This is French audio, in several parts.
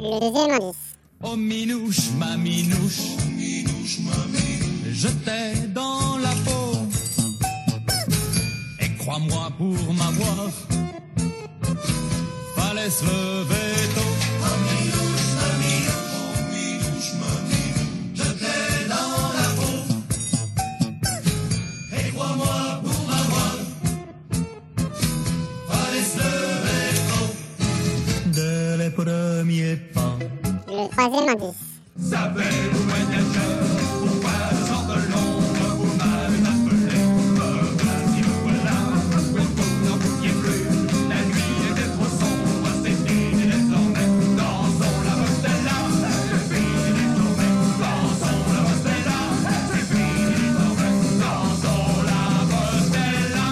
Oh minouche, ma minouche, je t'ai dans la peau. Et crois-moi pour m'avoir, fallait se lever pas. Le troisième indice. Savez-vous, voyageurs, pourquoi je sors de l'ombre Vous m'avez appelé, me me voilà. Oui, vous n'en pouviez plus, la nuit était trop sombre, c'est fini désormais. Dansons la Rostella, c'est fini désormais. Dansons la Rostella, c'est fini désormais. Dansons la Rostella.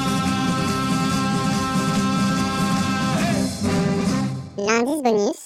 L'indice bonus.